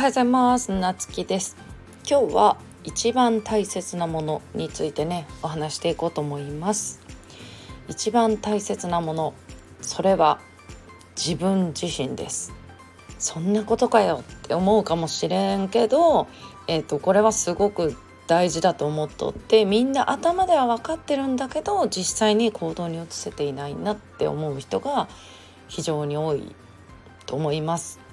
はようございます。なつきです。今日は一番大切なものについてねお話していこうと思います。一番大切なものそれは自分自身です。そんなことかよって思うかもしれんけどえっ、ー、とこれはすごく大事だと思っとってみんな頭では分かってるんだけど実際に行動に移せていないなって思う人が非常に多いと思います。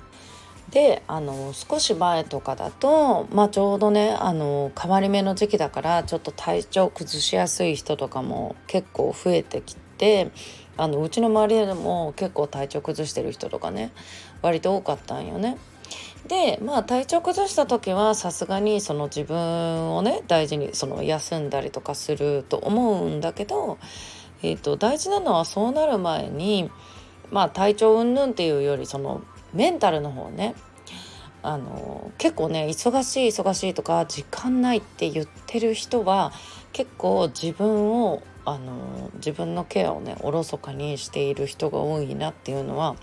であの少し前とかだと、まあ、ちょうどねあの変わり目の時期だからちょっと体調崩しやすい人とかも結構増えてきてあのうちの周りでも結構体調崩してる人とかね割と多かったんよね。でまあ体調崩した時はさすがにその自分をね大事にその休んだりとかすると思うんだけど、えーと、大事なのはそうなる前にまあ体調云々っていうよりそのメンタルの方ねあの結構ね忙しい忙しいとか時間ないって言ってる人は結構自分をあの自分のケアをねおろそかにしている人が多いなっていうのは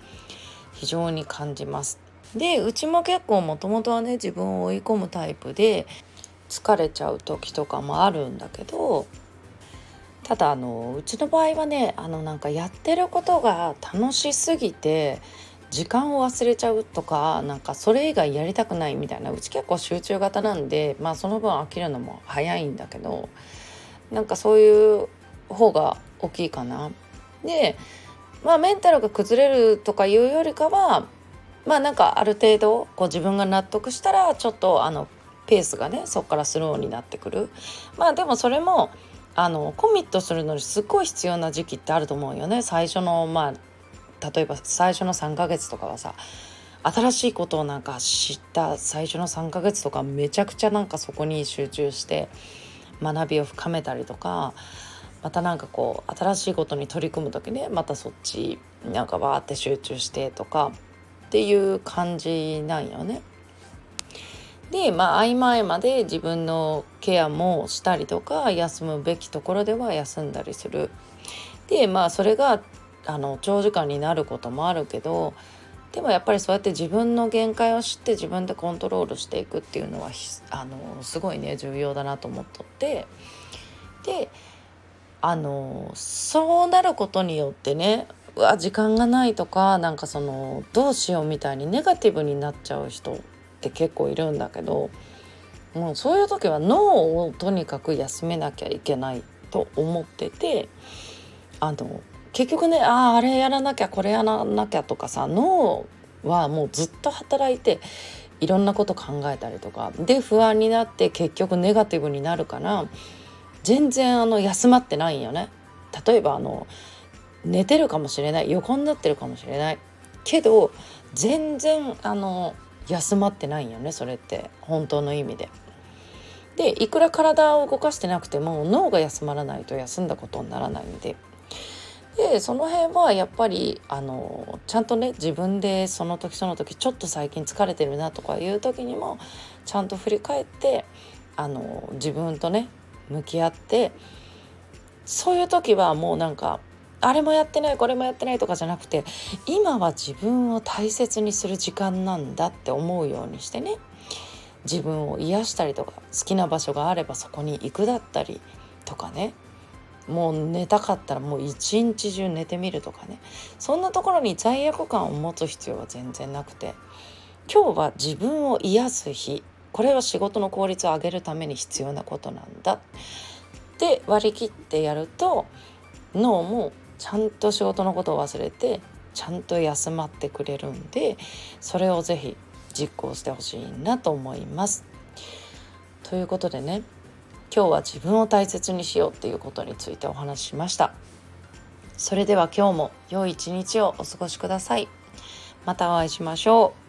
非常に感じます。でうちも結構もともとはね自分を追い込むタイプで疲れちゃう時とかもあるんだけどただあのうちの場合はねあのなんかやってることが楽しすぎて時間を忘れちゃうとかなんかそれ以外やりたくないみたいなうち結構集中型なんでまあその分飽きるのも早いんだけどなんかそういう方が大きいかな。でまあメンタルが崩れるとかいうよりかはまあなんかある程度こう自分が納得したらちょっとあのペースがねそこからスローになってくるまあでもそれもあのコミットするのにすっごい必要な時期ってあると思うよね最初のまあ例えば最初の3ヶ月とかはさ新しいことをなんか知った最初の3ヶ月とかめちゃくちゃなんかそこに集中して学びを深めたりとかまたなんかこう新しいことに取り組む時ねまたそっちなんかわーって集中してとかっていう感じなんよね。でまあ合間合間で自分のケアもしたりとか休むべきところでは休んだりする。でまあそれがあの長時間になることもあるけどでもやっぱりそうやって自分の限界を知って自分でコントロールしていくっていうのはあのすごいね重要だなと思っとって。であのそうなることによってねうわ時間がないとかなんかそのどうしようみたいにネガティブになっちゃう人って結構いるんだけどもうそういう時は脳をとにかく休めなきゃいけないと思っててあの結局ねあああれやらなきゃこれやらなきゃとかさ脳はもうずっと働いていろんなこと考えたりとかで不安になって結局ネガティブになるから全然あの休まってないんよね。例えばあの寝てるかもしれない横になってるかもしれないけど全然あの休まってないんよねそれって本当の意味で。でいくら体を動かしてなくても脳が休まらないと休んだことにならないんで。でその辺はやっぱりあのちゃんとね自分でその時その時ちょっと最近疲れてるなとかいう時にもちゃんと振り返ってあの自分とね向き合ってそういう時はもうなんかあれもやってないこれもやってないとかじゃなくて今は自分を大切にする時間なんだって思うようにしてね自分を癒したりとか好きな場所があればそこに行くだったりとかねもう寝たかったらもう一日中寝てみるとかね。そんなところに罪悪感を持つ必要は全然なくて。今日は自分を癒す日。これは仕事の効率を上げるために必要なことなんだ。って割り切ってやると脳もちゃんと仕事のことを忘れてちゃんと休まってくれるんでそれをぜひ実行してほしいなと思います。ということでね今日は自分を大切にしようっていうことについてお話ししました。それでは今日も良い一日をお過ごしください。またお会いしましょう。